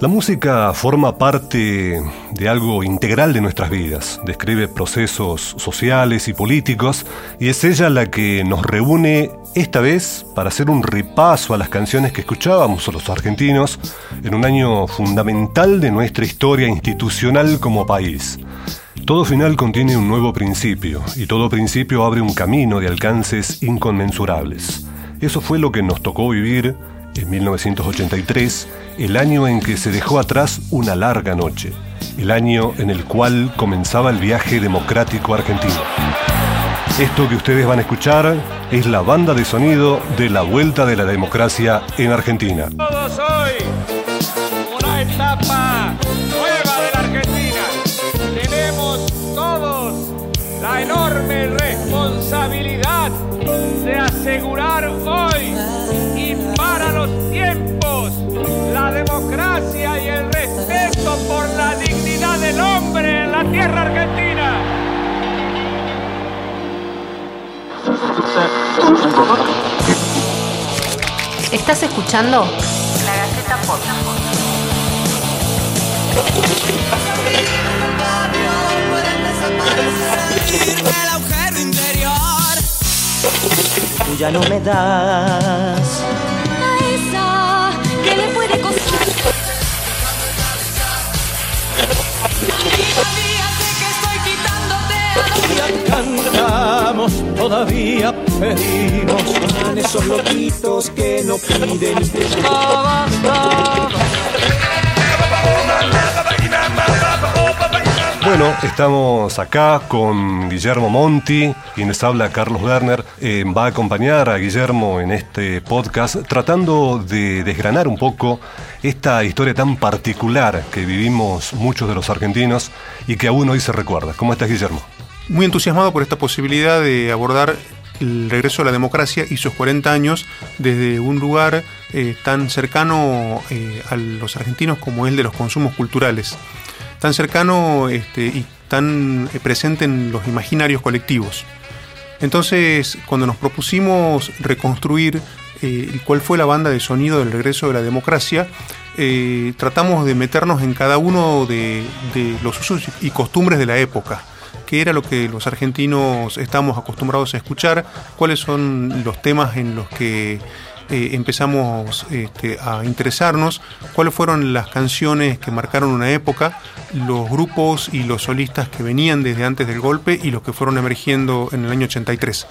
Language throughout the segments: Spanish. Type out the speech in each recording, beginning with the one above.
La música forma parte de algo integral de nuestras vidas, describe procesos sociales y políticos y es ella la que nos reúne esta vez para hacer un repaso a las canciones que escuchábamos los argentinos en un año fundamental de nuestra historia institucional como país. Todo final contiene un nuevo principio y todo principio abre un camino de alcances inconmensurables. Eso fue lo que nos tocó vivir en 1983, el año en que se dejó atrás una larga noche, el año en el cual comenzaba el viaje democrático argentino. Esto que ustedes van a escuchar es la banda de sonido de la vuelta de la democracia en Argentina. Todos hoy, una etapa nueva de la Argentina. Tenemos todos la enorme responsabilidad de asegurar ¿Estás escuchando? La Gaceta Podcast. el agujero interior. Tú ya no me das a esa que le puede costar. Todavía sé que estoy quitándote a Cantamos, todavía pedimos con esos loquitos que no piden. Bueno, estamos acá con Guillermo Monti, quienes habla Carlos Werner. Eh, va a acompañar a Guillermo en este podcast tratando de desgranar un poco esta historia tan particular que vivimos muchos de los argentinos y que aún hoy se recuerda. ¿Cómo estás, Guillermo? Muy entusiasmado por esta posibilidad de abordar el regreso a la democracia y sus 40 años desde un lugar eh, tan cercano eh, a los argentinos como el de los consumos culturales tan cercano este, y tan eh, presente en los imaginarios colectivos. Entonces, cuando nos propusimos reconstruir eh, cuál fue la banda de sonido del regreso de la democracia, tratamos de meternos en cada uno de, los usos y costumbres de la época, qué era lo que los argentinos estamos acostumbrados a escuchar, cuáles son los temas en los que eh, empezamos este, a interesarnos, cuáles fueron las canciones que marcaron una época, los grupos y los solistas que venían desde antes del golpe y los que fueron emergiendo en el año 83.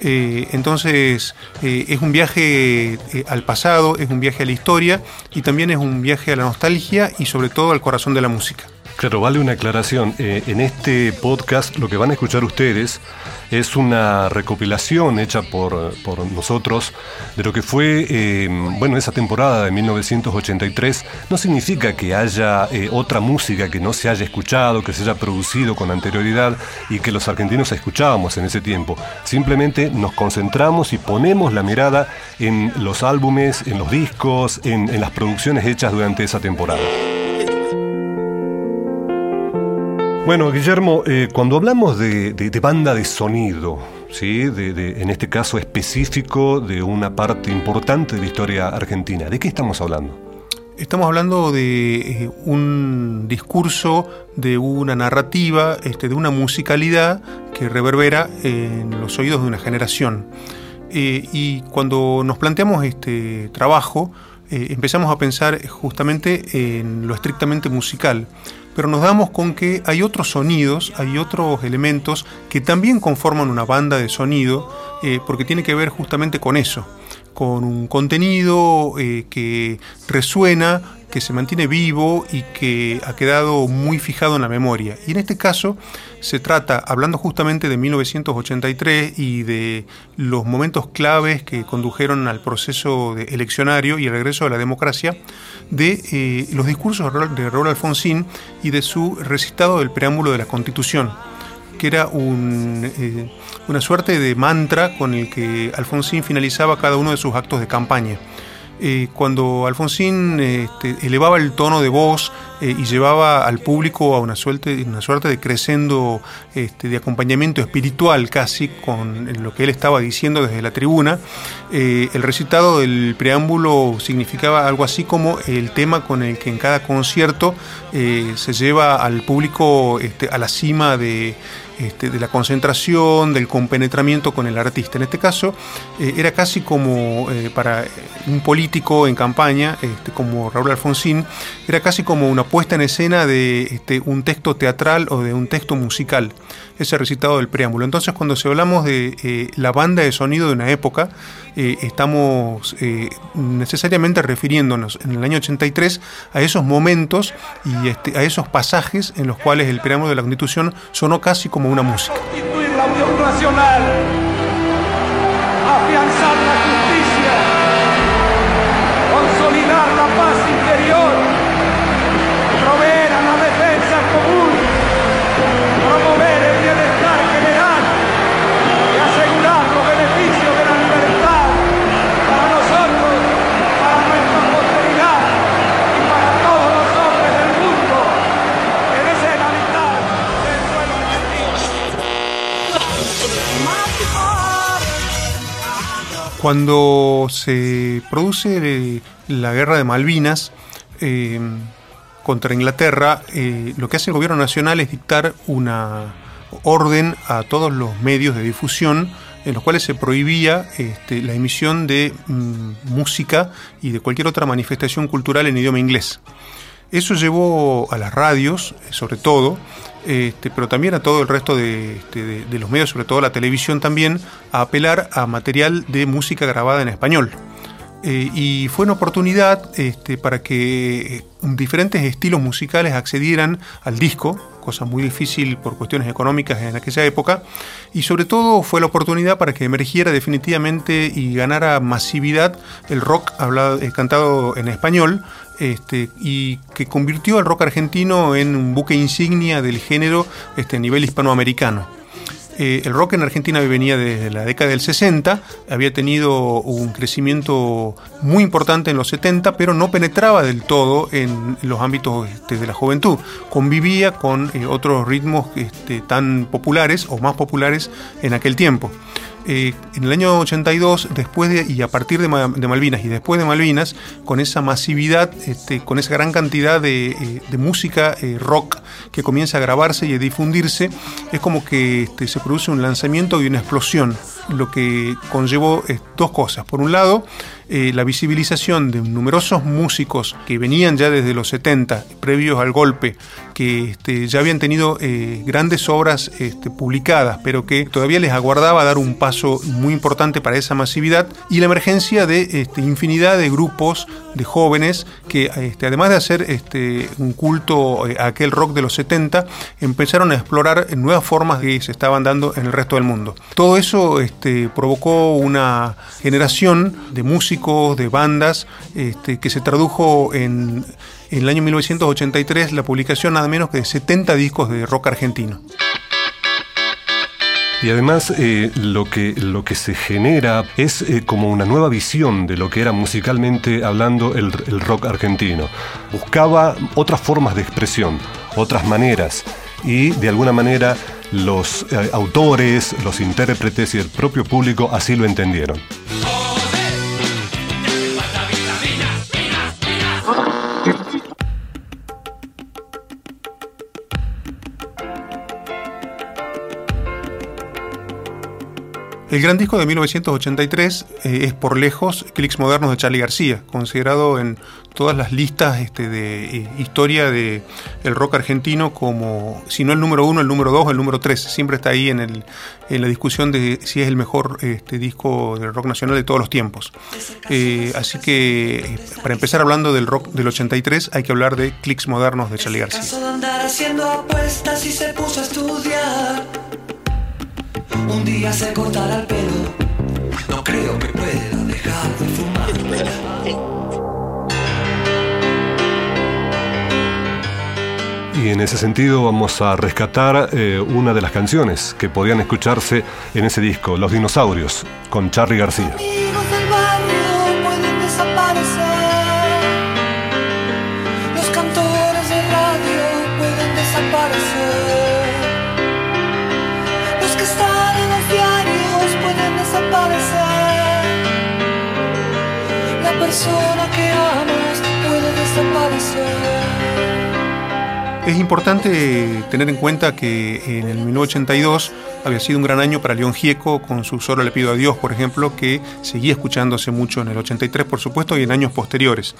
Eh, entonces eh, es un viaje al pasado, es un viaje a la historia y también es un viaje a la nostalgia y sobre todo al corazón de la música. Claro, vale una aclaración. Eh, en este podcast lo que van a escuchar ustedes es una recopilación hecha por, por nosotros de lo que fue, eh, bueno, esa temporada de 1983. No significa que haya eh, otra música que no se haya escuchado, que se haya producido con anterioridad y que los argentinos escuchábamos en ese tiempo. Simplemente nos concentramos y ponemos la mirada en los álbumes, en los discos, en, en las producciones hechas durante esa temporada. Bueno, Guillermo, eh, cuando hablamos de, banda de sonido, ¿sí? De, en este caso específico de una parte importante de la historia argentina, ¿de qué estamos hablando? Estamos hablando de eh, un discurso, de una narrativa, este, de una musicalidad que reverbera en los oídos de una generación. Eh, y cuando nos planteamos este trabajo, eh, empezamos a pensar justamente en lo estrictamente musical pero nos damos con que hay otros sonidos, hay otros elementos que también conforman una banda de sonido, eh, porque tiene que ver justamente con eso, con un contenido eh, que resuena, que se mantiene vivo y que ha quedado muy fijado en la memoria. Y en este caso se trata, hablando justamente de 1983 y de los momentos claves que condujeron al proceso de eleccionario y el regreso de la democracia, de eh, los discursos de Raúl Alfonsín y de su recitado del preámbulo de la Constitución, que era un, eh, una suerte de mantra con el que Alfonsín finalizaba cada uno de sus actos de campaña. Eh, cuando Alfonsín este, elevaba el tono de voz eh, y llevaba al público a una suerte, una suerte de crescendo este, de acompañamiento espiritual casi con lo que él estaba diciendo desde la tribuna, el recitado del preámbulo significaba algo así como el tema con el que en cada concierto se lleva al público este, a la cima de este, de la concentración, del compenetramiento con el artista. En este caso, eh, era casi como eh, para un político en campaña, este, como Raúl Alfonsín, era casi como una puesta en escena de este, un texto teatral o de un texto musical, ese recitado del preámbulo. Entonces, cuando se hablamos de eh, la banda de sonido de una época, estamos necesariamente refiriéndonos en el año 83 a esos momentos y a esos pasajes en los cuales el preámbulo de la Constitución sonó casi como una música. Constituir la Unión Nacional, Cuando se produce la guerra de Malvinas eh, contra Inglaterra, eh, lo que hace el gobierno nacional es dictar una orden a todos los medios de difusión en los cuales se prohibía este, la emisión de mm, música y de cualquier otra manifestación cultural en idioma inglés. Eso llevó a las radios, eh, sobre todo, este, pero también a todo el resto de, este, de- de los medios, sobre todo la televisión también, a apelar a material de música grabada en español. Eh, y fue una oportunidad este, para que eh, diferentes estilos musicales accedieran al disco, cosa muy difícil por cuestiones económicas en aquella época, y sobre todo fue la oportunidad para que emergiera definitivamente y ganara masividad el rock hablado, eh, cantado en español, este, y que convirtió al rock argentino en un buque insignia del género este, a nivel hispanoamericano. Eh, el rock en Argentina venía desde la década del 60, había tenido un crecimiento muy importante en los 70, pero no penetraba del todo en los ámbitos este, de la juventud. Convivía con eh, otros ritmos este, tan populares o más populares en aquel tiempo. Eh, en el año 82, después de, y a partir de, Ma- de Malvinas y después de Malvinas, con esa masividad, este, con esa gran cantidad de, eh, música eh, rock que comienza a grabarse y a difundirse, es como que este, se produce un lanzamiento y una explosión, lo que conllevó dos cosas. Por un lado, eh, la visibilización de numerosos músicos que venían ya desde los 70, previos al golpe, que este, ya habían tenido eh, grandes obras este, publicadas, pero que todavía les aguardaba dar un paso muy importante para esa masividad, y la emergencia de este, infinidad de grupos de jóvenes que, este, además de hacer este, un culto eh, a aquel rock de los 70, empezaron a explorar nuevas formas que se estaban dando en el resto del mundo. Todo eso este, provocó una generación de músicos, de bandas, este, que se tradujo en, el año 1983 la publicación nada menos que de 70 discos de rock argentino. Y además eh, lo, que, lo que se genera es eh, como una nueva visión de lo que era musicalmente hablando el, el rock argentino. Buscaba otras formas de expresión, otras maneras y de alguna manera los eh, autores, los intérpretes y el propio público así lo entendieron. El gran disco de 1983 eh, es por lejos Clicks Modernos de Charlie García, considerado en todas las listas este, de eh, historia de el rock argentino como, si no el número uno, el número dos, el número tres. Siempre está ahí en, el, en la discusión de si es el mejor este, disco del rock nacional de todos los tiempos. Eh, así que, para empezar hablando del rock del 83, hay que hablar de Clicks Modernos de Charlie García. Un día se cortará el pelo. No creo que pueda dejar de fumar. Y en ese sentido vamos a rescatar eh, una de las canciones que podían escucharse en ese disco, Los Dinosaurios, con Charlie García. Persona que amas puede desaparecer. Es importante tener en cuenta que en el 1982 había sido un gran año para León Gieco con su Solo le pido a Dios, por ejemplo, que seguía escuchándose mucho en el 83, por supuesto, y en años posteriores.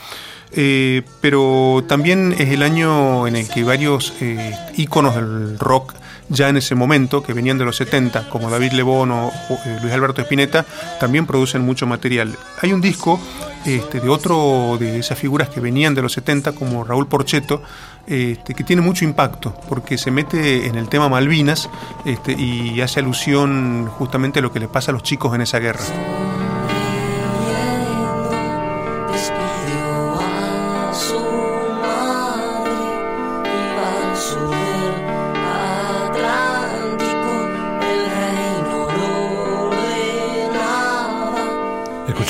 Eh, pero también es el año en el que varios eh, íconos del rock ya en ese momento, que venían de los 70, como David Lebón o, eh, Luis Alberto Spinetta, también producen mucho material. Hay un disco este, de otro de esas figuras que venían de los 70, como Raúl Porcheto, este, que tiene mucho impacto, porque se mete en el tema Malvinas este, y hace alusión justamente a lo que le pasa a los chicos en esa guerra.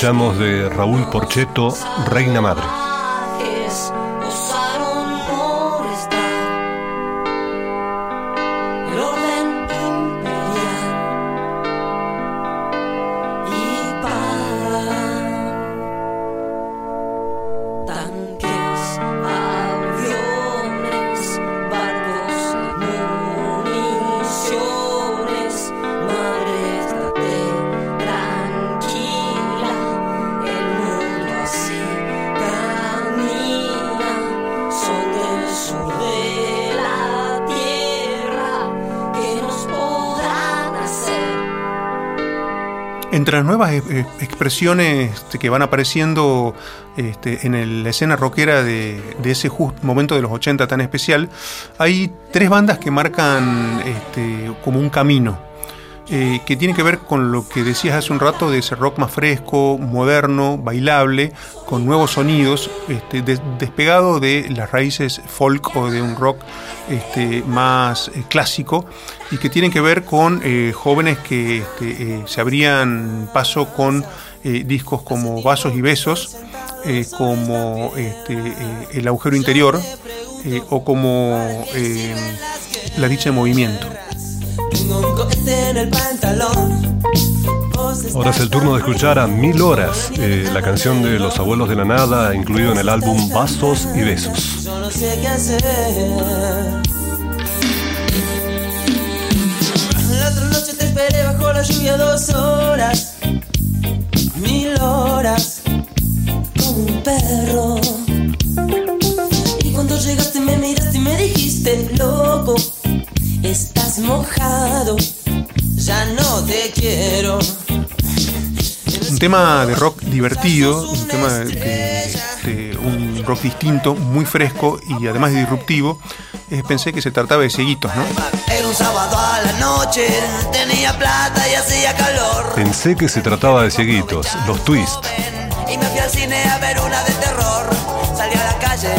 Escuchamos de Raúl Porcheto, Reina Madre. Entre las nuevas eh, eh, expresiones este, que van apareciendo este, en la escena rockera de, ese momento de los 80 tan especial, hay tres bandas que marcan este, como un camino. Eh, que tiene que ver con lo que decías hace un rato de ese rock más fresco, moderno, bailable, con nuevos sonidos, este, despegado de las raíces folk o de un rock este, más eh, clásico, y que tienen que ver con eh, jóvenes que este, se abrían paso con discos como Vasos y Besos, como El agujero interior, o como La dicha de movimiento. Ahora es el turno de escuchar a Mil Horas, eh, la canción de Los Abuelos de la Nada, incluido en el álbum Vasos y Besos. no sé qué hacer. La otra noche te esperé bajo la lluvia dos horas, mil horas, como un perro. Te quiero. Un tema de rock divertido, un tema de, un rock distinto, muy fresco y además disruptivo. Eh, pensé que se trataba de cieguitos, ¿no? Era un sábado a la noche, tenía plata y hacía calor. Pensé que se trataba de cieguitos, los twists. Y me fui al cine a ver una de terror. Salí a la calle,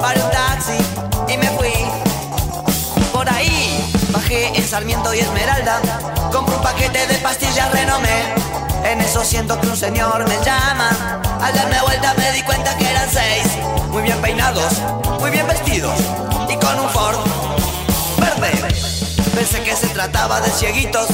paré un taxi y me fui por ahí en Sarmiento y Esmeralda. De pastillas renomé. En eso siento que un señor me llama. Al darme vuelta me di cuenta que eran seis. Muy bien peinados, muy bien vestidos. Y con un Ford verde. Pensé que se trataba de cieguitos.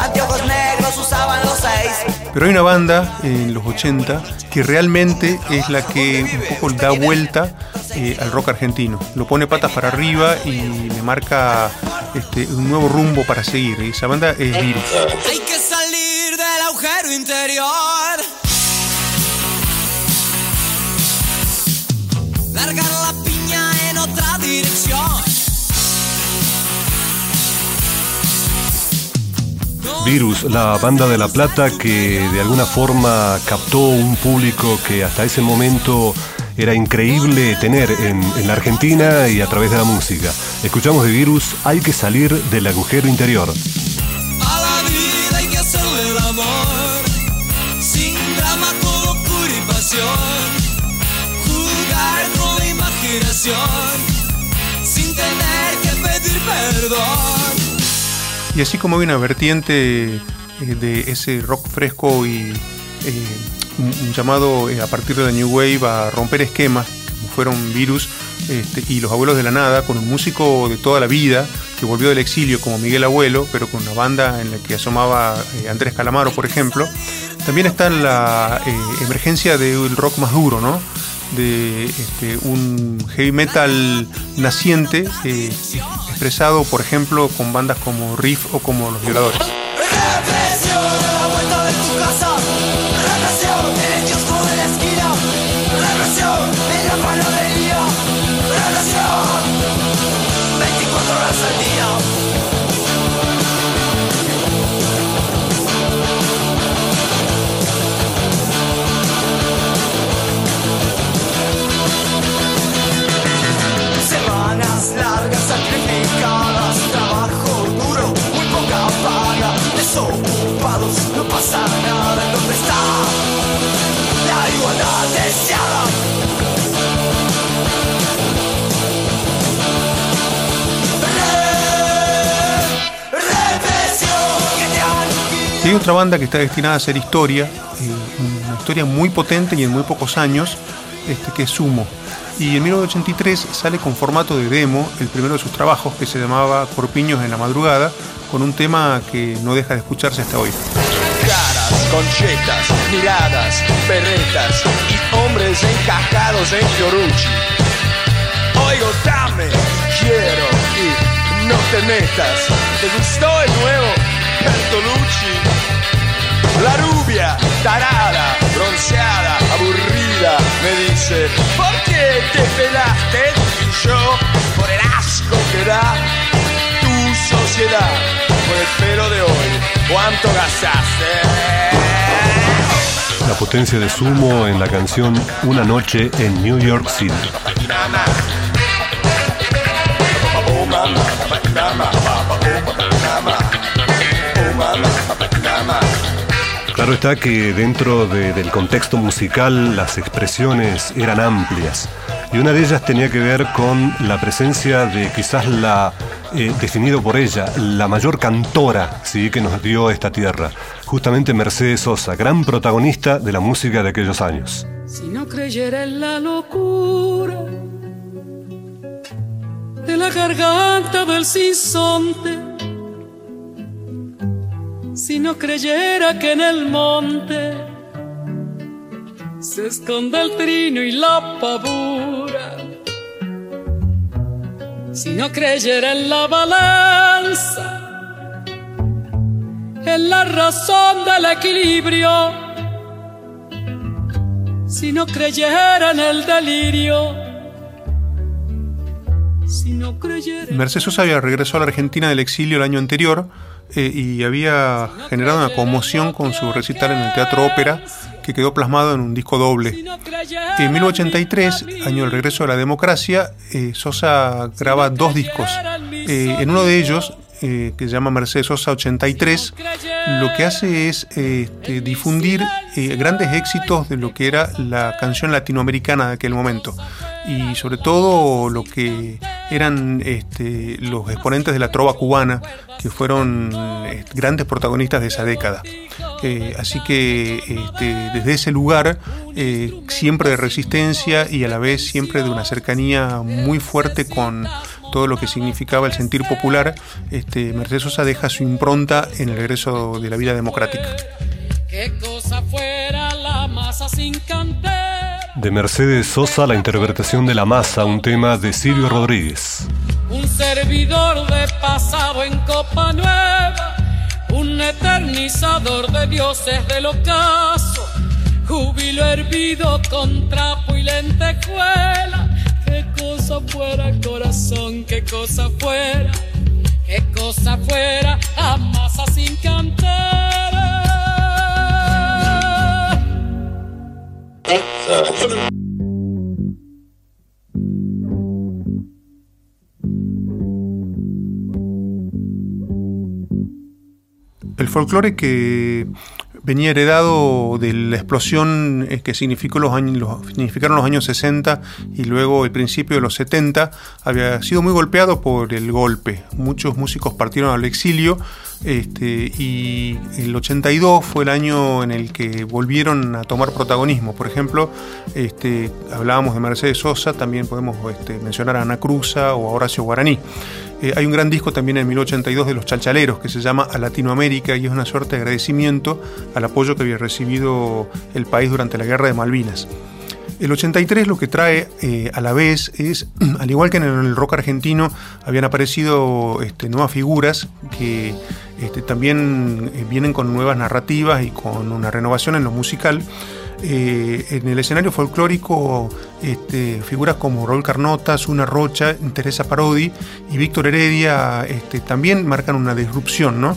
Anteojos negros usaban los seis. Pero hay una banda en los 80 que realmente es la que un poco da vuelta eh, al rock argentino. Lo pone patas para arriba y le marca este, un nuevo rumbo para seguir. Y esa banda es Virus. Hay que salir del agujero interior. Largar la piña en otra dirección. Virus, la banda de La Plata que de alguna forma captó un público que hasta ese momento era increíble tener en, la Argentina y a través de la música. Escuchamos de Virus, hay que salir del agujero interior. A la vida hay que hacerle el amor, sin drama, con locura y pasión. Jugar con la imaginación, sin tener que pedir perdón. Y así como hay una vertiente eh, de ese rock fresco y eh, un, llamado eh, a partir de la New Wave a romper esquemas, como fueron Virus este, y Los Abuelos de la Nada, con un músico de toda la vida, que volvió del exilio como Miguel Abuelo, pero con una banda en la que asomaba eh, Andrés Calamaro, por ejemplo. También está la eh, emergencia del rock más duro, ¿no? de este, un heavy metal naciente expresado, por ejemplo, con bandas como Riff o como Los Violadores. Hay otra banda que está destinada a hacer historia, eh, una historia muy potente y en muy pocos años, este, que es Sumo. Y en 1983 sale con formato de demo el primero de sus trabajos, que se llamaba Corpiños en la madrugada, con un tema que no deja de escucharse hasta hoy. Caras, conchetas, miradas, perretas y hombres encajados en Fiorucci. Oigo, dame, quiero y no te metas. ¿Te nuevo Bertolucci? La rubia, tarada, bronceada, aburrida, me dice, ¿por qué te pelaste? Y yo, por el asco que da tu sociedad, por el pelo de hoy, ¿cuánto gastaste? La potencia de Sumo en la canción Una noche en New York City. Claro está que dentro del contexto musical las expresiones eran amplias y una de ellas tenía que ver con la presencia de quizás la, eh, definido por ella, la mayor cantora ¿sí? que nos dio esta tierra, justamente Mercedes Sosa, gran protagonista de la música de aquellos años. Si no creyera en la locura de la garganta del sinsonte, si no creyera que en el monte se esconde el trino y la pavura, si no creyera en la balanza, en la razón del equilibrio, si no creyera en el delirio, si no creyera... Mercedes Sosa había regresado a la Argentina del exilio el año anterior eh, y había generado una conmoción con su recital en el Teatro Ópera que quedó plasmado en un disco doble. En 1983, año del regreso de la democracia, eh, Sosa graba dos discos. Eh, en uno de ellos, que se llama Mercedes Sosa 83, lo que hace es este, difundir grandes éxitos de lo que era la canción latinoamericana de aquel momento y sobre todo lo que eran este, los exponentes de la trova cubana, que fueron eh, grandes protagonistas de esa década. Eh, así que este, desde ese lugar, eh, siempre de resistencia y a la vez siempre de una cercanía muy fuerte con todo lo que significaba el sentir popular, este, Mercedes Sosa deja su impronta en el regreso de la vida democrática. ¿Qué cosa fuera la masa sin de Mercedes Sosa la interpretación de La Masa, un tema de Silvio Rodríguez. Un servidor de pasado en Copa Nueva, un eternizador de dioses del ocaso, júbilo hervido con trapo y lentejuela. Qué cosa fuera, corazón, qué cosa fuera, qué cosa fuera, a masa sin cantar. El folclore que venía heredado de la explosión eh, que significó los años, significaron los años 60 y luego el principio de los 70, había sido muy golpeado por el golpe. Muchos músicos partieron al exilio este, y el 82 fue el año en el que volvieron a tomar protagonismo. Por ejemplo, este, hablábamos de Mercedes Sosa, también podemos este, mencionar a Ana Cruza o a Horacio Guaraní. Eh, hay un gran disco también en 1982 de los Chalchaleros que se llama A Latinoamérica y es una suerte de agradecimiento al apoyo que había recibido el país durante la Guerra de Malvinas. El 83 lo que trae eh, a la vez es, al igual que en el rock argentino, habían aparecido este, nuevas figuras que este, también eh, vienen con nuevas narrativas y con una renovación en lo musical. Eh, en el escenario folclórico, este, figuras como Raúl Carnota, Una Rocha, Teresa Parodi y Víctor Heredia también marcan una disrupción, ¿no?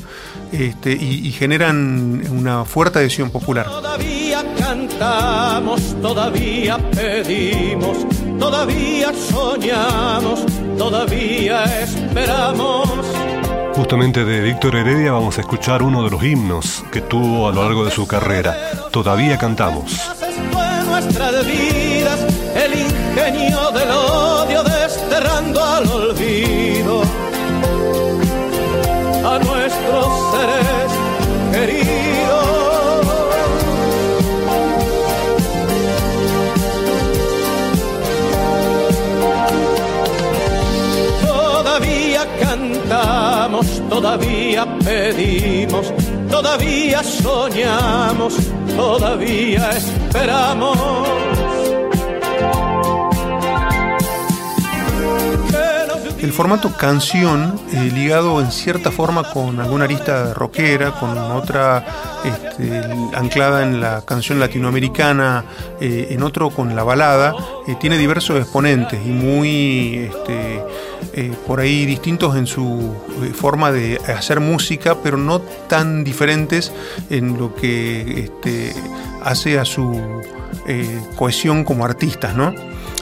Este, y, generan una fuerte adhesión popular. Todavía cantamos, todavía pedimos, todavía soñamos, todavía esperamos. Justamente de Víctor Heredia vamos a escuchar uno de los himnos que tuvo a lo largo de su carrera. Todavía cantamos. Todavía pedimos, todavía soñamos, todavía esperamos el formato canción, eh, ligado en cierta forma con alguna arista rockera, con otra este, anclada en la canción latinoamericana, eh, en otro con la balada, eh, tiene diversos exponentes y muy este, por ahí distintos en su forma de hacer música, pero no tan diferentes en lo que este, hace a su cohesión como artistas, ¿no?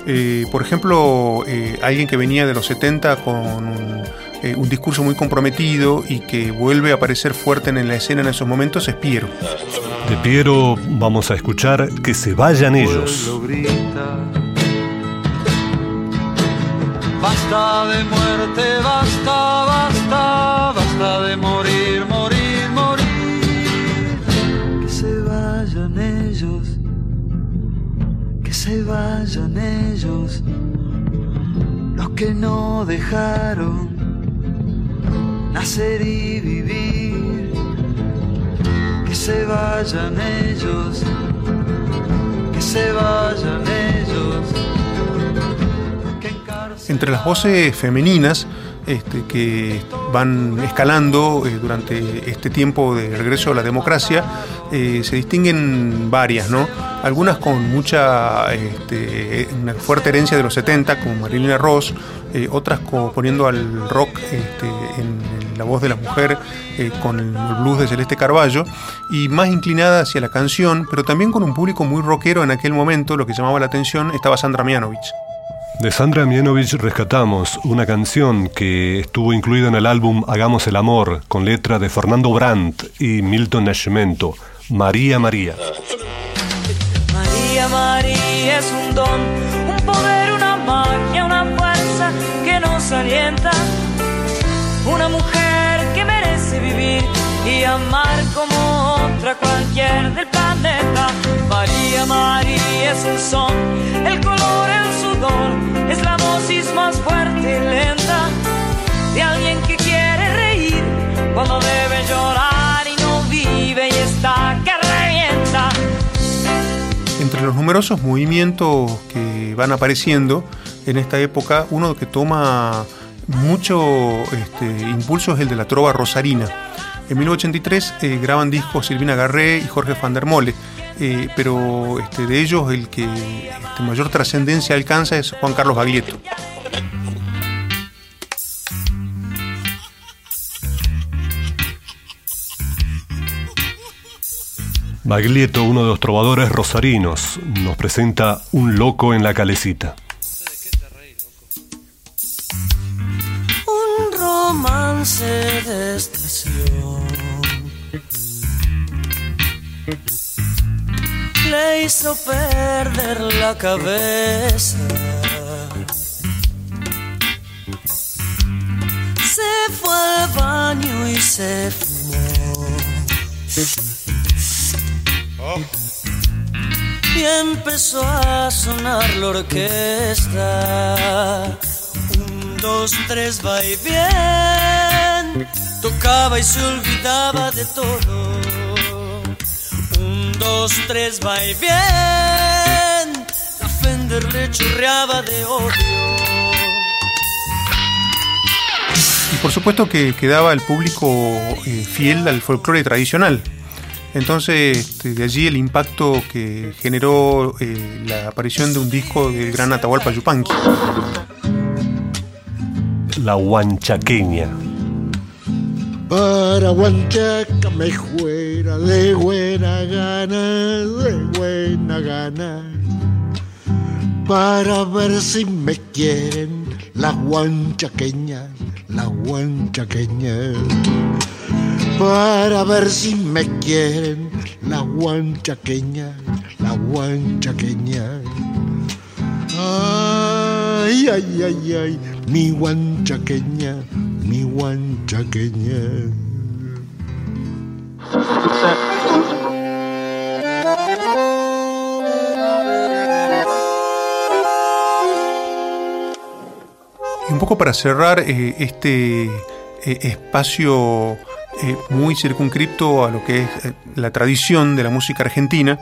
Eh, por ejemplo, eh, alguien que venía de los 70 con eh, un, discurso muy comprometido y que vuelve a aparecer fuerte en la escena en esos momentos es Piero. De Piero vamos a escuchar Que se vayan ellos. Basta de muerte, basta, basta, basta de morir, se vayan ellos, los que no dejaron nacer y vivir, que se vayan ellos, que se vayan ellos. Entre las voces femeninas, este, que van escalando eh, durante este tiempo de regreso a la democracia, eh, se distinguen varias, ¿no? Algunas con mucha este, una fuerte herencia de los 70, como Marilyn Ross, eh, otras poniendo al rock este, en, la voz de la mujer con el blues de Celeste Carballo, y más inclinada hacia la canción, pero también con un público muy rockero en aquel momento, lo que llamaba la atención estaba Sandra Mianovich. De Sandra Mianovich rescatamos una canción que estuvo incluida en el álbum Hagamos el Amor, con letra de Fernando Brandt y Milton Nascimento, María María. María María es un don, un poder, una magia, una fuerza que nos alienta. Una mujer que merece vivir y amar como otra cualquier del planeta. María María es el son, el color, el es la dosis más fuerte y lenta de alguien que quiere reír cuando debe llorar y no vive y está que revienta. Entre los numerosos movimientos que van apareciendo en esta época, uno que toma mucho este, impulso es el de la trova rosarina. En 1983 eh, graban discos Silvina Garré y Jorge van der Mole eh, pero este, de ellos el que este, mayor trascendencia alcanza es Juan Carlos Baglietto. Baglietto, uno de los trovadores rosarinos, nos presenta Un loco en la calecita. Un romance de estación le hizo perder la cabeza. Se fue al baño y se fumó. Y empezó a sonar la orquesta. Un, dos, tres, va y bien. Tocaba y se olvidaba de todo. Un, dos, tres, va y bien. La Fender le de odio. Y por supuesto que quedaba el público eh, fiel al folclore tradicional. Entonces, este, de allí el impacto que generó eh, la aparición de un disco del gran Atahualpa Yupanqui. La huanchaqueña. Para Huanchaca me fuera de buena gana, de buena gana. Para ver si me quieren la huanchaqueña, la huanchaqueña. Para ver si me quieren la huanchaqueña, la huanchaqueña. Ay, ay, ay, ay, mi huanchaqueña, mi huanchaqueña. Y un poco para cerrar eh, este eh, espacio eh, muy circunscripto a lo que es la tradición de la música argentina,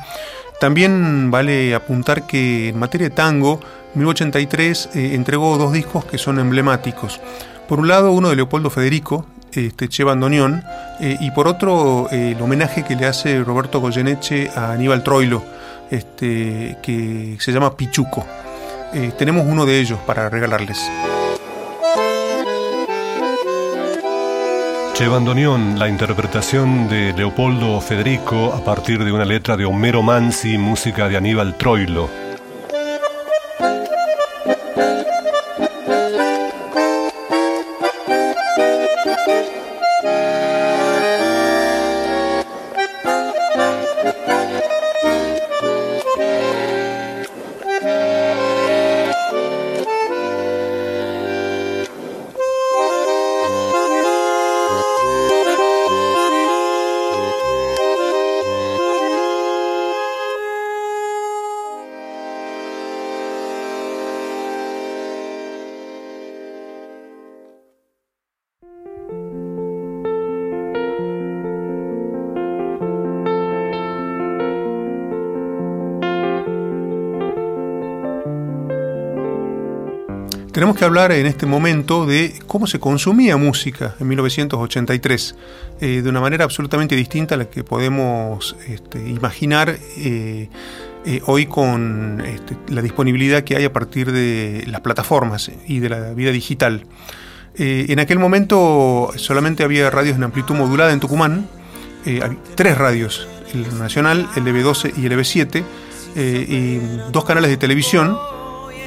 también vale apuntar que en materia de tango, 1983 eh, entregó dos discos que son emblemáticos. Por un lado, uno de Leopoldo Federico, este, Che Bandoneón, eh, y por otro, eh, el homenaje que le hace Roberto Goyeneche a Aníbal Troilo, este, que se llama Pichuco. Eh, tenemos uno de ellos para regalarles. Che Bandoneón, la interpretación de Leopoldo Federico a partir de una letra de Homero Mansi, música de Aníbal Troilo. Tenemos que hablar en este momento de cómo se consumía música en 1983, eh, de una manera absolutamente distinta a la que podemos este, imaginar eh, eh, hoy con este, la disponibilidad que hay a partir de las plataformas y de la vida digital. En aquel momento solamente había radios en amplitud modulada en Tucumán, hay tres radios, el Nacional, el EB12 y el EB7, eh, y dos canales de televisión,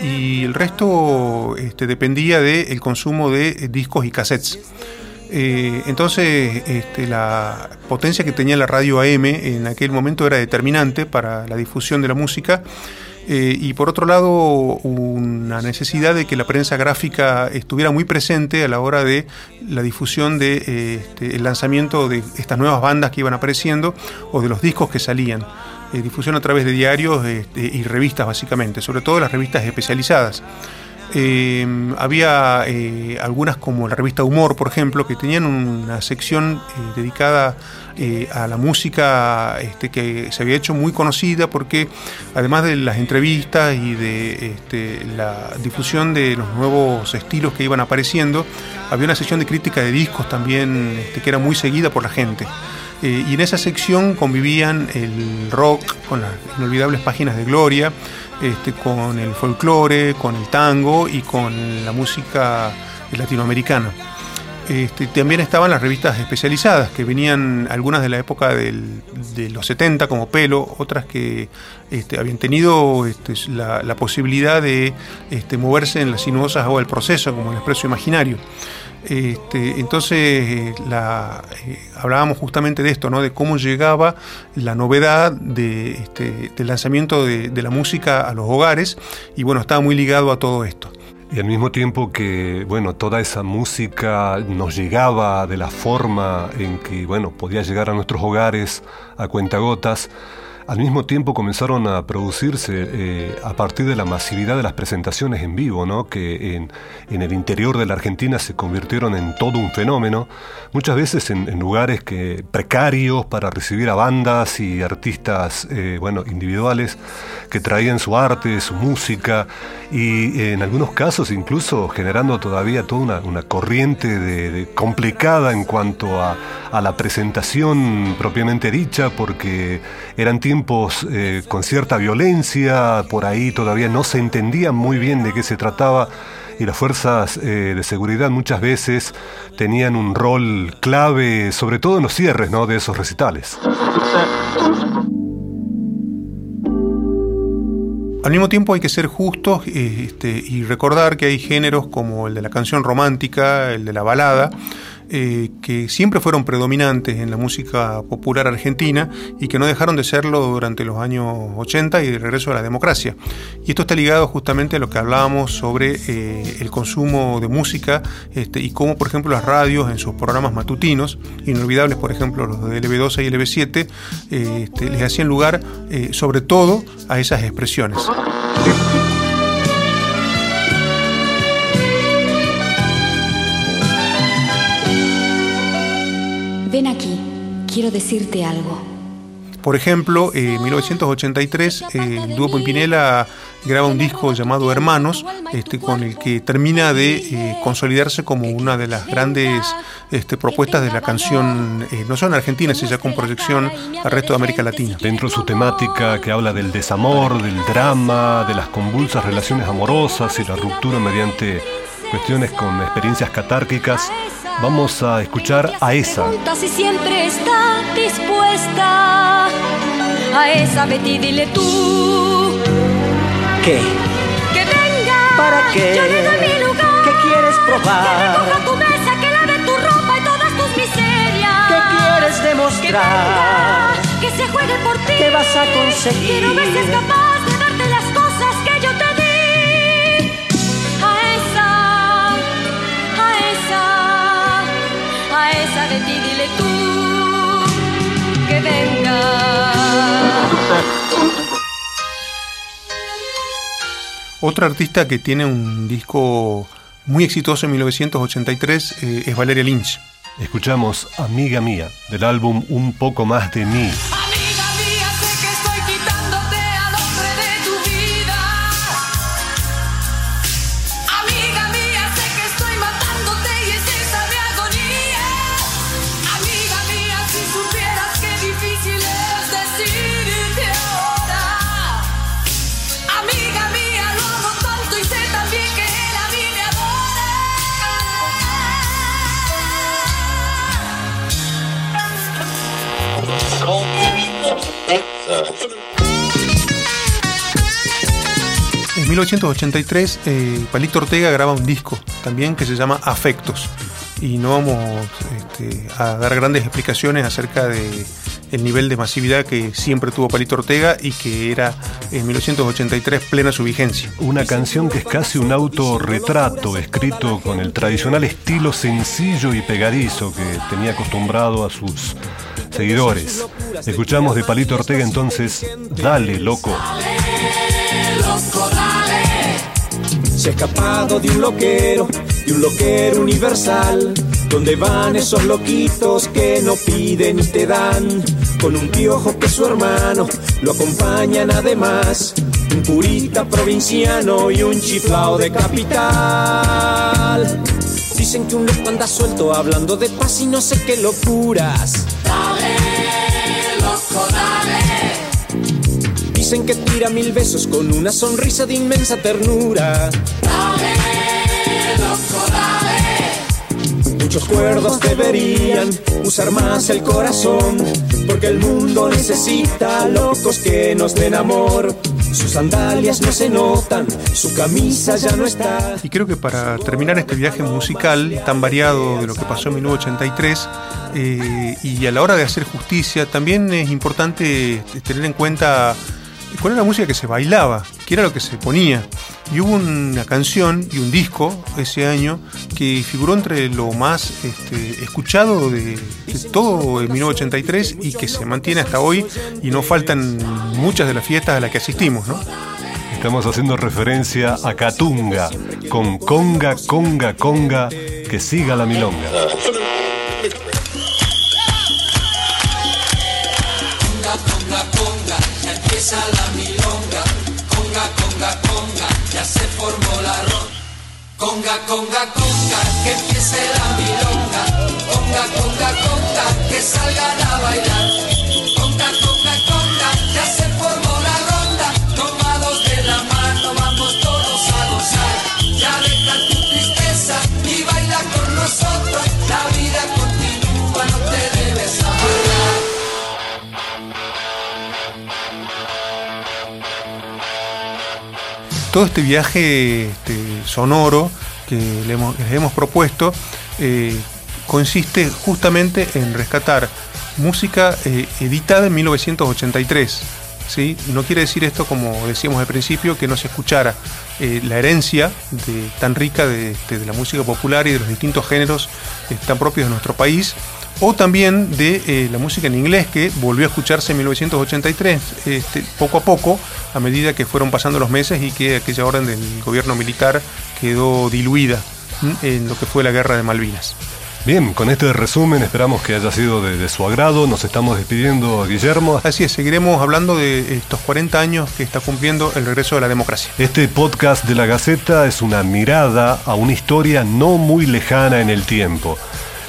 y el resto este, dependía del consumo de eh, discos y cassettes. Eh, entonces, este, la potencia que tenía la radio AM en aquel momento era determinante para la difusión de la música. Eh, y por otro lado, una necesidad de que la prensa gráfica estuviera muy presente a la hora de la difusión del de, el lanzamiento de estas nuevas bandas que iban apareciendo o de los discos que salían. Eh, difusión a través de diarios y revistas básicamente, sobre todo las revistas especializadas. Eh, había eh, algunas como la revista Humor, por ejemplo, que tenían una sección eh, dedicada a la música este, que se había hecho muy conocida porque además de las entrevistas y de este, la difusión de los nuevos estilos que iban apareciendo, había una sección de crítica de discos también este, que era muy seguida por la gente. Eh, y en esa sección convivían el rock con las inolvidables páginas de Gloria, este, con el folclore, con el tango y con la música latinoamericana. Este, también estaban las revistas especializadas, que venían algunas de la época del, de los 70 como Pelo, otras que este, habían tenido este, la, posibilidad de este, moverse en las sinuosas aguas del proceso, como el expreso imaginario. Este, entonces la, eh, hablábamos justamente de esto, ¿no? de cómo llegaba la novedad este, del lanzamiento de, de, la música a los hogares y bueno, estaba muy ligado a todo esto. Y al mismo tiempo que, bueno, toda esa música nos llegaba de la forma en que, bueno, podía llegar a nuestros hogares a cuentagotas, al mismo tiempo comenzaron a producirse eh, a partir de la masividad de las presentaciones en vivo, ¿no? que en, el interior de la Argentina se convirtieron en todo un fenómeno, muchas veces en, lugares que, precarios para recibir a bandas y artistas eh, bueno, individuales que traían su arte, su música y en algunos casos incluso generando todavía toda una, corriente de, complicada en cuanto a, a la presentación propiamente dicha porque eran tiempos eh, con cierta violencia, por ahí todavía no se entendía muy bien de qué se trataba y las fuerzas eh, de seguridad muchas veces tenían un rol clave, sobre todo en los cierres ¿no? de esos recitales. Al mismo tiempo hay que ser justos este, y recordar que hay géneros como el de la canción romántica, el de la balada, eh, que siempre fueron predominantes en la música popular argentina y que no dejaron de serlo durante los años 80 y el regreso a la democracia. Y esto está ligado justamente a lo que hablábamos sobre eh, el consumo de música este, y cómo, por ejemplo, las radios en sus programas matutinos, inolvidables, por ejemplo, los de LB12 y LB7, eh, este, les hacían lugar sobre todo a esas expresiones. Quiero decirte algo. Por ejemplo, en 1983 eh, el dúo Pimpinela graba un disco llamado Hermanos, este, con el que termina de eh, consolidarse como una de las grandes este, propuestas de la canción, eh, no solo en Argentina, sino ya con proyección al resto de América Latina. Dentro de su temática que habla del desamor, del drama, de las convulsas relaciones amorosas y la ruptura mediante cuestiones con experiencias catárquicas, Vamos a escuchar a esa. Si siempre está dispuesta a esa, Betty, dile tú. ¿Qué? Que venga. ¿Para qué? Yo le doy mi lugar. ¿Qué quieres probar? Que recoja tu mesa, que lave tu ropa y todas tus miserias. ¿Qué quieres demostrar? Que, venga, que se juegue por ti. ¿Qué vas a conseguir? Quiero ver si de ti dile tú que venga. Otra artista que tiene un disco muy exitoso en 1983 eh, es Valeria Lynch. Escuchamos Amiga Mía del álbum Un poco más de mí. 1983, eh, Palito Ortega graba un disco también que se llama Afectos. Y no vamos este, a dar grandes explicaciones acerca de el nivel de masividad que siempre tuvo Palito Ortega y que era en 1983 plena su vigencia. Una canción que es casi un autorretrato escrito con el tradicional estilo sencillo y pegadizo que tenía acostumbrado a sus seguidores. Escuchamos de Palito Ortega entonces, Dale, loco. Se ha escapado de un loquero, de un loquero universal. Donde van esos loquitos que no piden ni te dan? Con un piojo que su hermano lo acompañan además. Un purita provinciano y un chiflao de capital. Dicen que un loco anda suelto hablando de paz y no sé qué locuras. Dicen que tira mil besos con una sonrisa de inmensa ternura. Dale, loco, dale. Muchos cuerdos deberían usar más el corazón, porque el mundo necesita locos que nos den amor. Sus sandalias no se notan, su camisa ya no está. Y creo que para terminar este viaje musical tan variado de lo que pasó en 1983, eh, y a la hora de hacer justicia, también es importante tener en cuenta cuál era la música que se bailaba, qué era lo que se ponía. Y hubo una canción y un disco ese año que figuró entre lo más este, escuchado de, todo en 1983 y que se mantiene hasta hoy y no faltan muchas de las fiestas a las que asistimos, ¿no? Estamos haciendo referencia a Catunga, con conga, conga, conga, que siga la milonga. Se formó la ronda. Conga, conga, conga, que empiece la milonga. Conga, conga, conga, que salgan a bailar. Conga, conga, conga, ya se formó la ronda. Tomados de la mano, vamos todos a gozar. Ya deja tu tristeza y baila con nosotros. La vida todo este viaje este, sonoro que le hemos- les hemos propuesto eh, consiste justamente en rescatar música eh, editada en 1983. ¿Sí? No quiere decir esto, como decíamos al principio, que no se escuchara eh, la herencia tan rica de, este, de la música popular y de los distintos géneros eh, tan propios de nuestro país, o también de eh, la música en inglés que volvió a escucharse en 1983, este, poco a poco, a medida que fueron pasando los meses y que aquella orden del gobierno militar quedó diluida en lo que fue la guerra de Malvinas. Bien, con este resumen esperamos que haya sido de, de su agrado. Nos estamos despidiendo, Guillermo. Así es, seguiremos hablando de estos 40 años que está cumpliendo el regreso de la democracia. Este podcast de la Gaceta es una mirada a una historia no muy lejana en el tiempo.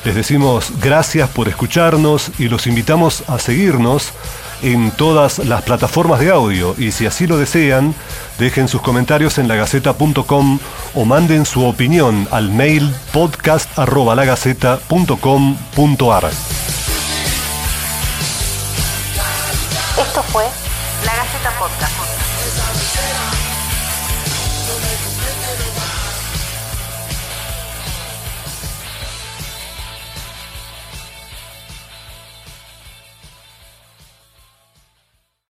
Les decimos gracias por escucharnos y los invitamos a seguirnos en todas las plataformas de audio y si así lo desean, dejen sus comentarios en lagaceta.com o manden su opinión al mail podcast.lagaceta.com.ar. Esto fue La Gaceta Podcast.